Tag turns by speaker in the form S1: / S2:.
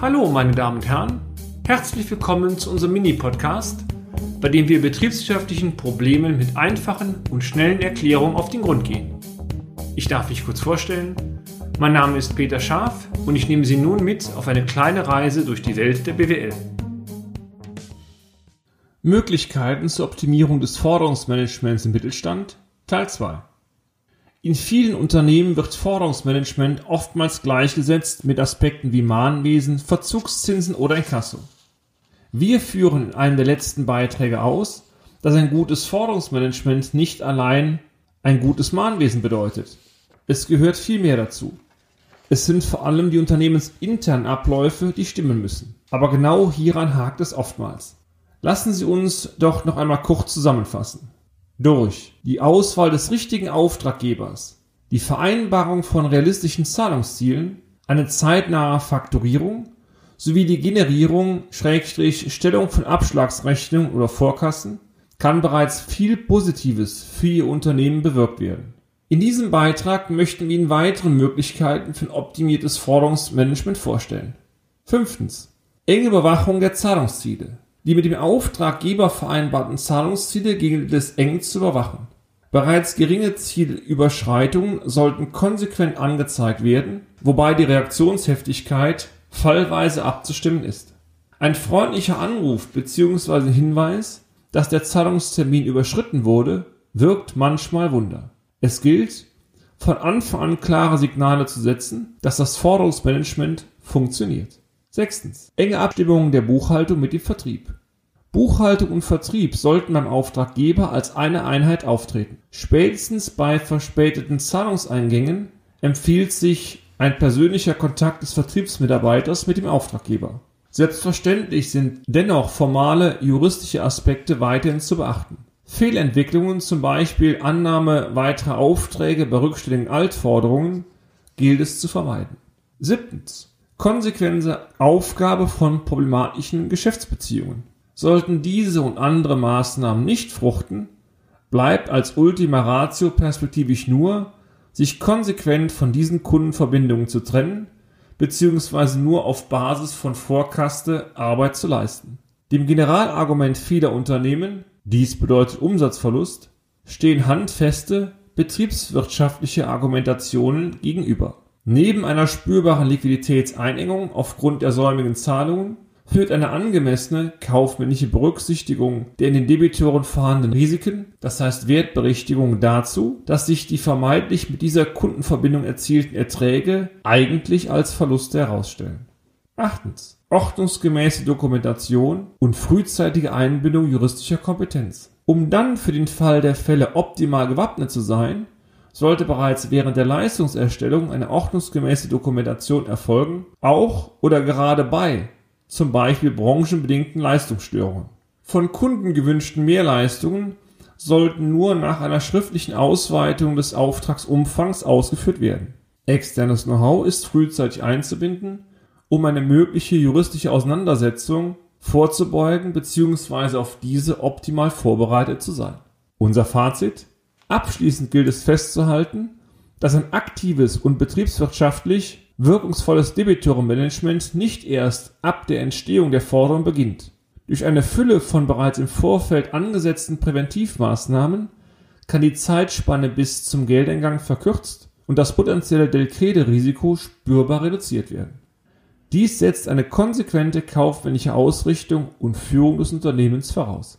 S1: Hallo, meine Damen und Herren. Herzlich willkommen zu unserem Mini-Podcast, bei dem wir betriebswirtschaftlichen Problemen mit einfachen und schnellen Erklärungen auf den Grund gehen. Ich darf mich kurz vorstellen. Mein Name ist Peter Scharf und ich nehme Sie nun mit auf eine kleine Reise durch die Welt der BWL. Möglichkeiten zur Optimierung des Forderungsmanagements im Mittelstand Teil 2 in vielen Unternehmen wird Forderungsmanagement oftmals gleichgesetzt mit Aspekten wie Mahnwesen, Verzugszinsen oder Inkasso. Wir führen in einem der letzten Beiträge aus, dass ein gutes Forderungsmanagement nicht allein ein gutes Mahnwesen bedeutet. Es gehört viel mehr dazu. Es sind vor allem die unternehmensinternen Abläufe, die stimmen müssen. Aber genau hieran hakt es oftmals. Lassen Sie uns doch noch einmal kurz zusammenfassen. Durch die Auswahl des richtigen Auftraggebers, die Vereinbarung von realistischen Zahlungszielen, eine zeitnahe Fakturierung sowie die Generierung Schrägstrich Stellung von Abschlagsrechnungen oder Vorkassen kann bereits viel Positives für Ihr Unternehmen bewirkt werden. In diesem Beitrag möchten wir Ihnen weitere Möglichkeiten für ein optimiertes Forderungsmanagement vorstellen. Fünftens. Enge Überwachung der Zahlungsziele die mit dem Auftraggeber vereinbarten Zahlungsziele gegen des eng zu überwachen. Bereits geringe Zielüberschreitungen sollten konsequent angezeigt werden, wobei die Reaktionsheftigkeit fallweise abzustimmen ist. Ein freundlicher Anruf bzw. Hinweis, dass der Zahlungstermin überschritten wurde, wirkt manchmal Wunder. Es gilt, von Anfang an klare Signale zu setzen, dass das Forderungsmanagement funktioniert. Sechstens. Enge Abstimmung der Buchhaltung mit dem Vertrieb. Buchhaltung und Vertrieb sollten beim Auftraggeber als eine Einheit auftreten. Spätestens bei verspäteten Zahlungseingängen empfiehlt sich ein persönlicher Kontakt des Vertriebsmitarbeiters mit dem Auftraggeber. Selbstverständlich sind dennoch formale juristische Aspekte weiterhin zu beachten. Fehlentwicklungen, zum Beispiel Annahme weiterer Aufträge bei rückständigen Altforderungen, gilt es zu vermeiden. Siebtens konsequente Aufgabe von problematischen Geschäftsbeziehungen. Sollten diese und andere Maßnahmen nicht fruchten, bleibt als Ultima Ratio perspektivisch nur, sich konsequent von diesen Kundenverbindungen zu trennen, beziehungsweise nur auf Basis von Vorkaste Arbeit zu leisten. Dem Generalargument vieler Unternehmen, dies bedeutet Umsatzverlust, stehen handfeste betriebswirtschaftliche Argumentationen gegenüber. Neben einer spürbaren Liquiditätseinengung aufgrund der säumigen Zahlungen führt eine angemessene kaufmännische Berücksichtigung der in den Debitoren vorhandenen Risiken, das heißt Wertberichtigung, dazu, dass sich die vermeintlich mit dieser Kundenverbindung erzielten Erträge eigentlich als Verluste herausstellen. Achtens. Ordnungsgemäße Dokumentation und frühzeitige Einbindung juristischer Kompetenz. Um dann für den Fall der Fälle optimal gewappnet zu sein, sollte bereits während der Leistungserstellung eine ordnungsgemäße Dokumentation erfolgen, auch oder gerade bei zum Beispiel branchenbedingten Leistungsstörungen. Von Kunden gewünschten Mehrleistungen sollten nur nach einer schriftlichen Ausweitung des Auftragsumfangs ausgeführt werden. Externes Know-how ist frühzeitig einzubinden, um eine mögliche juristische Auseinandersetzung vorzubeugen bzw. auf diese optimal vorbereitet zu sein. Unser Fazit Abschließend gilt es festzuhalten, dass ein aktives und betriebswirtschaftlich wirkungsvolles Debitorenmanagement nicht erst ab der Entstehung der Forderung beginnt. Durch eine Fülle von bereits im Vorfeld angesetzten Präventivmaßnahmen kann die Zeitspanne bis zum Geldeingang verkürzt und das potenzielle Delkrede-Risiko spürbar reduziert werden. Dies setzt eine konsequente kaufmännische Ausrichtung und Führung des Unternehmens voraus.